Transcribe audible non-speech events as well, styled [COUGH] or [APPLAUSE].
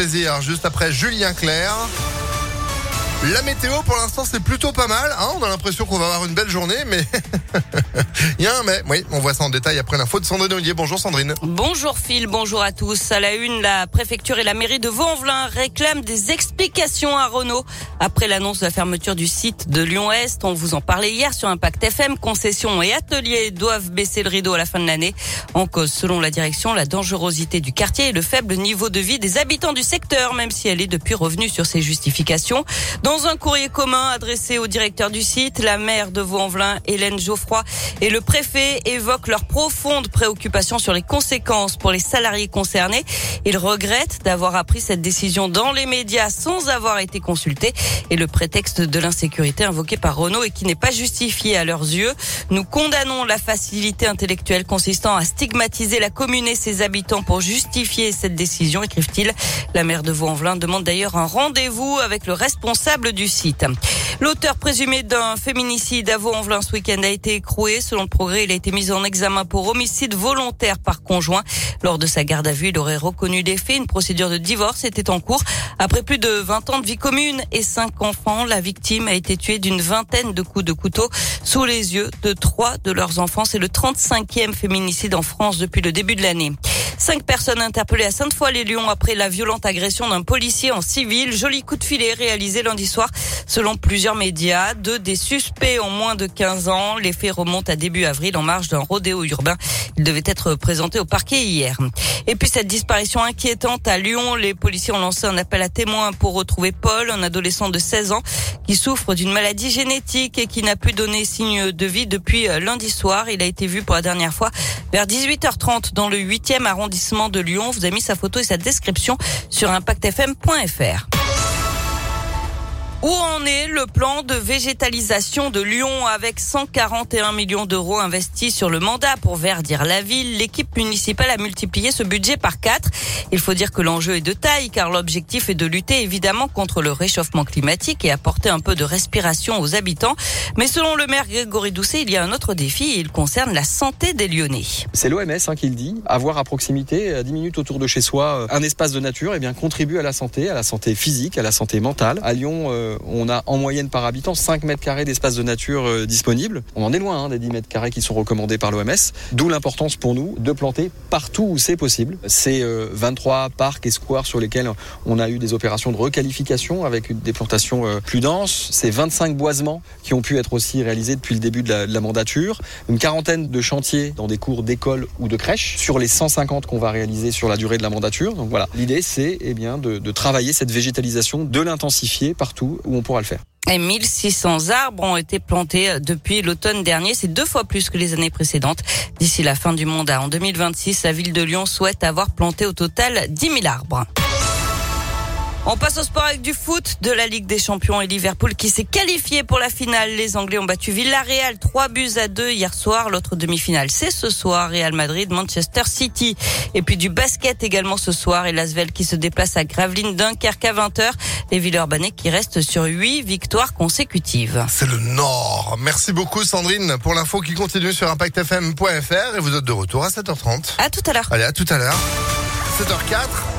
Juste après Julien Clerc. La météo, pour l'instant, c'est plutôt pas mal. Hein on a l'impression qu'on va avoir une belle journée, mais [LAUGHS] il y a un mais. Oui, on voit ça en détail après l'info de Sandrine Ollier. Bonjour Sandrine. Bonjour Phil, bonjour à tous. À la une, la préfecture et la mairie de Vaux-en-Velin réclament des explications à Renault après l'annonce de la fermeture du site de Lyon-Est. On vous en parlait hier sur Impact FM. Concessions et ateliers doivent baisser le rideau à la fin de l'année. En cause, selon la direction, la dangerosité du quartier et le faible niveau de vie des habitants du secteur, même si elle est depuis revenue sur ses justifications. Dans un courrier commun adressé au directeur du site, la maire de Vaux-en-Velin, Hélène Geoffroy, le préfet évoquent leur profonde préoccupation sur les conséquences pour les salariés concernés. Ils regrettent d'avoir appris cette décision dans les médias sans avoir été consultés et le prétexte de l'insécurité invoqué par Renault et qui n'est pas justifié à leurs yeux. Nous condamnons la facilité intellectuelle consistant à stigmatiser la commune et ses habitants pour justifier cette décision, écrivent-ils. La maire de Vaux-en-Velin demande d'ailleurs un rendez-vous avec le responsable du site. L'auteur présumé d'un féminicide à Vaux-en-Velin ce week-end a été écroué. Il a été mis en examen pour homicide volontaire par conjoint. Lors de sa garde à vue, il aurait reconnu les faits. Une procédure de divorce était en cours. Après plus de 20 ans de vie commune et cinq enfants, la victime a été tuée d'une vingtaine de coups de couteau sous les yeux de trois de leurs enfants. C'est le 35e féminicide en France depuis le début de l'année. Cinq personnes interpellées à Sainte-Foy-les-Lyons après la violente agression d'un policier en civil. Joli coup de filet réalisé lundi soir selon plusieurs médias. Deux des suspects ont moins de 15 ans. Les faits remontent à début avril en marge d'un rodéo urbain. Il devait être présenté au parquet hier. Et puis cette disparition inquiétante à Lyon, les policiers ont lancé un appel à témoins pour retrouver Paul, un adolescent de 16 ans qui souffre d'une maladie génétique et qui n'a pu donner signe de vie depuis lundi soir. Il a été vu pour la dernière fois vers 18h30 dans le 8e arrondissement de Lyon. Vous avez mis sa photo et sa description sur impactfm.fr. Où en est le plan de végétalisation de Lyon avec 141 millions d'euros investis sur le mandat pour verdir la ville? L'équipe municipale a multiplié ce budget par quatre. Il faut dire que l'enjeu est de taille car l'objectif est de lutter évidemment contre le réchauffement climatique et apporter un peu de respiration aux habitants. Mais selon le maire Grégory Doucet, il y a un autre défi et il concerne la santé des Lyonnais. C'est l'OMS hein, qui le dit. Avoir à proximité, à 10 minutes autour de chez soi, euh, un espace de nature, eh bien contribue à la santé, à la santé physique, à la santé mentale. À Lyon, euh, on a en moyenne par habitant 5 mètres carrés d'espace de nature euh, disponible. On en est loin hein, des 10 mètres carrés qui sont recommandés par l'OMS. D'où l'importance pour nous de planter partout où c'est possible. C'est 23 parcs et squares sur lesquels on a eu des opérations de requalification avec des plantations plus denses. C'est 25 boisements qui ont pu être aussi réalisés depuis le début de la, mandature. Une quarantaine de chantiers dans des cours d'école ou de crèche sur les 150 qu'on va réaliser sur la durée de la mandature. Donc voilà, l'idée c'est eh bien de travailler cette végétalisation, de l'intensifier partout où on pourra le. Et 1600 arbres ont été plantés depuis l'automne dernier. C'est deux fois plus que les années précédentes. D'ici la fin du mandat, en 2026, la ville de Lyon souhaite avoir planté au total 10 000 arbres. On passe au sport avec du foot de la Ligue des Champions et Liverpool qui s'est qualifié pour la finale. Les Anglais ont battu Villarreal 3 buts à 2 hier soir. L'autre demi-finale, c'est ce soir. Real Madrid, Manchester City. Et puis du basket également ce soir. Et Lasvel qui se déplace à Gravelines Dunkerque à 20h. Les Villeurbanais qui restent sur 8 victoires consécutives. C'est le Nord. Merci beaucoup Sandrine pour l'info qui continue sur impactfm.fr et vous êtes de retour à 7h30. À tout à l'heure. Allez, à tout à l'heure. 7h04.